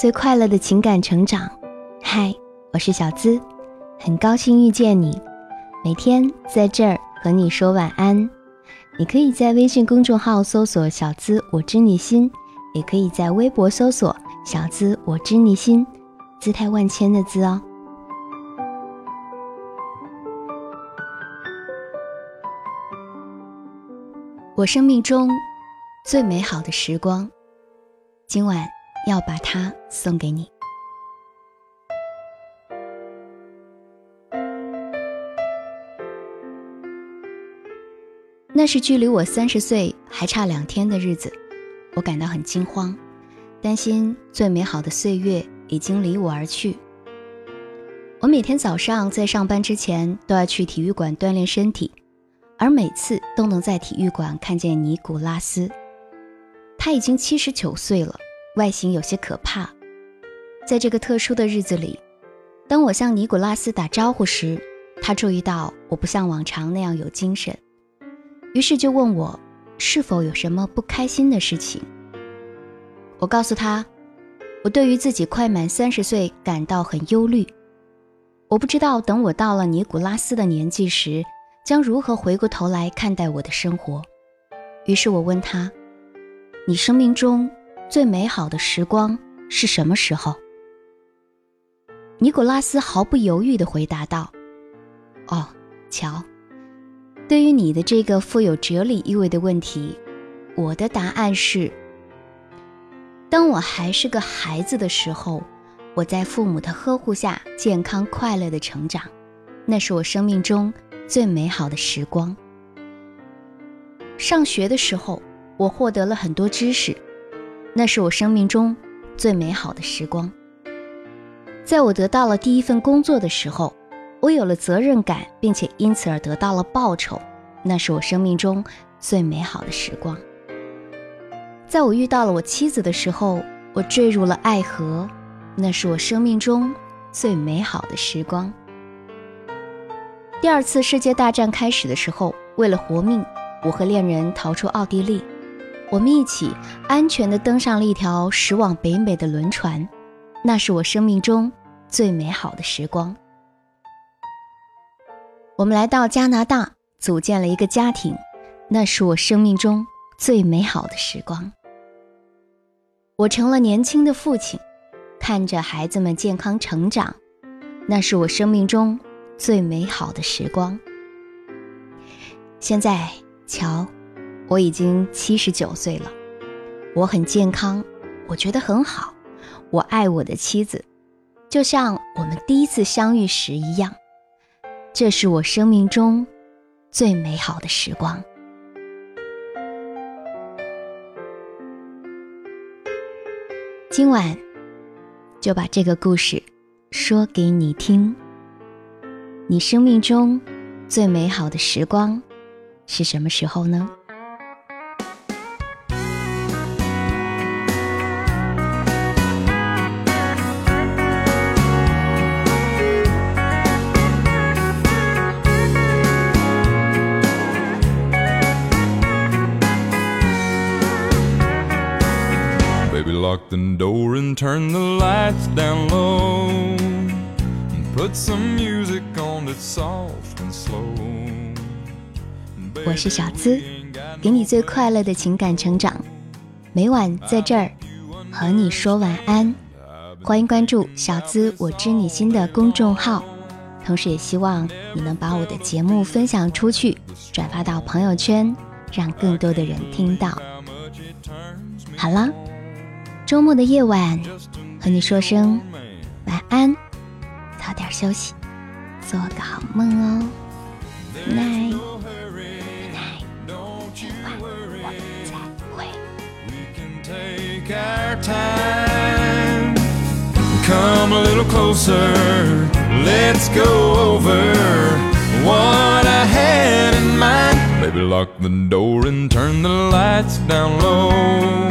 最快乐的情感成长。嗨，我是小资，很高兴遇见你。每天在这儿和你说晚安。你可以在微信公众号搜索“小资我知你心”，也可以在微博搜索“小资我知你心”，姿态万千的“资”哦。我生命中最美好的时光，今晚要把它送给你。那是距离我三十岁还差两天的日子，我感到很惊慌，担心最美好的岁月已经离我而去。我每天早上在上班之前都要去体育馆锻炼身体，而每次都能在体育馆看见尼古拉斯。他已经七十九岁了，外形有些可怕。在这个特殊的日子里，当我向尼古拉斯打招呼时，他注意到我不像往常那样有精神。于是就问我是否有什么不开心的事情。我告诉他，我对于自己快满三十岁感到很忧虑。我不知道等我到了尼古拉斯的年纪时，将如何回过头来看待我的生活。于是我问他：“你生命中最美好的时光是什么时候？”尼古拉斯毫不犹豫地回答道：“哦，瞧。”对于你的这个富有哲理意味的问题，我的答案是：当我还是个孩子的时候，我在父母的呵护下健康快乐的成长，那是我生命中最美好的时光。上学的时候，我获得了很多知识，那是我生命中最美好的时光。在我得到了第一份工作的时候。我有了责任感，并且因此而得到了报酬，那是我生命中最美好的时光。在我遇到了我妻子的时候，我坠入了爱河，那是我生命中最美好的时光。第二次世界大战开始的时候，为了活命，我和恋人逃出奥地利，我们一起安全地登上了一条驶往北美的轮船，那是我生命中最美好的时光。我们来到加拿大，组建了一个家庭，那是我生命中最美好的时光。我成了年轻的父亲，看着孩子们健康成长，那是我生命中最美好的时光。现在，瞧，我已经七十九岁了，我很健康，我觉得很好，我爱我的妻子，就像我们第一次相遇时一样。这是我生命中最美好的时光。今晚就把这个故事说给你听。你生命中最美好的时光是什么时候呢 the door and turn the lights down low. And put some music on it soft and slow. 我是小资给你最快乐的情感成长。每晚在这儿和你说晚安。欢迎关注小资我知你心的公众号。同时也希望你能把我的节目分享出去转发到朋友圈让更多的人听到。好了周末的夜晚，和你说声晚安，早点休息，做个好梦哦。night，晚我再会。Come a little closer, let's go over what I had in mind. Baby, lock the door and turn the lights down low.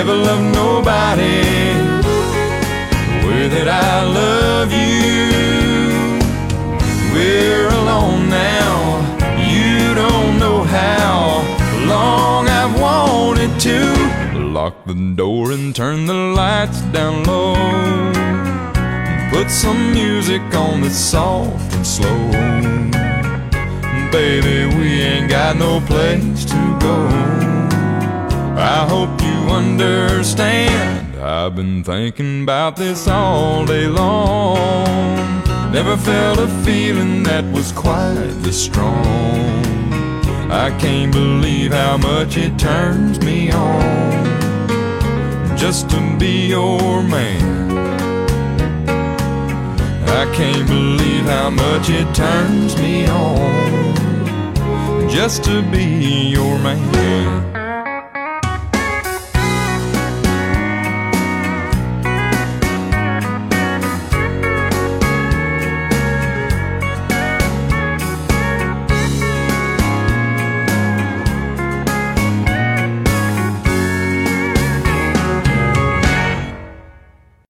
Ever loved nobody the way that I love you. We're alone now. You don't know how long I've wanted to lock the door and turn the lights down low. Put some music on that's soft and slow. Baby, we ain't got no place to go. I hope you understand. I've been thinking about this all day long. Never felt a feeling that was quite this strong. I can't believe how much it turns me on just to be your man. I can't believe how much it turns me on just to be your man.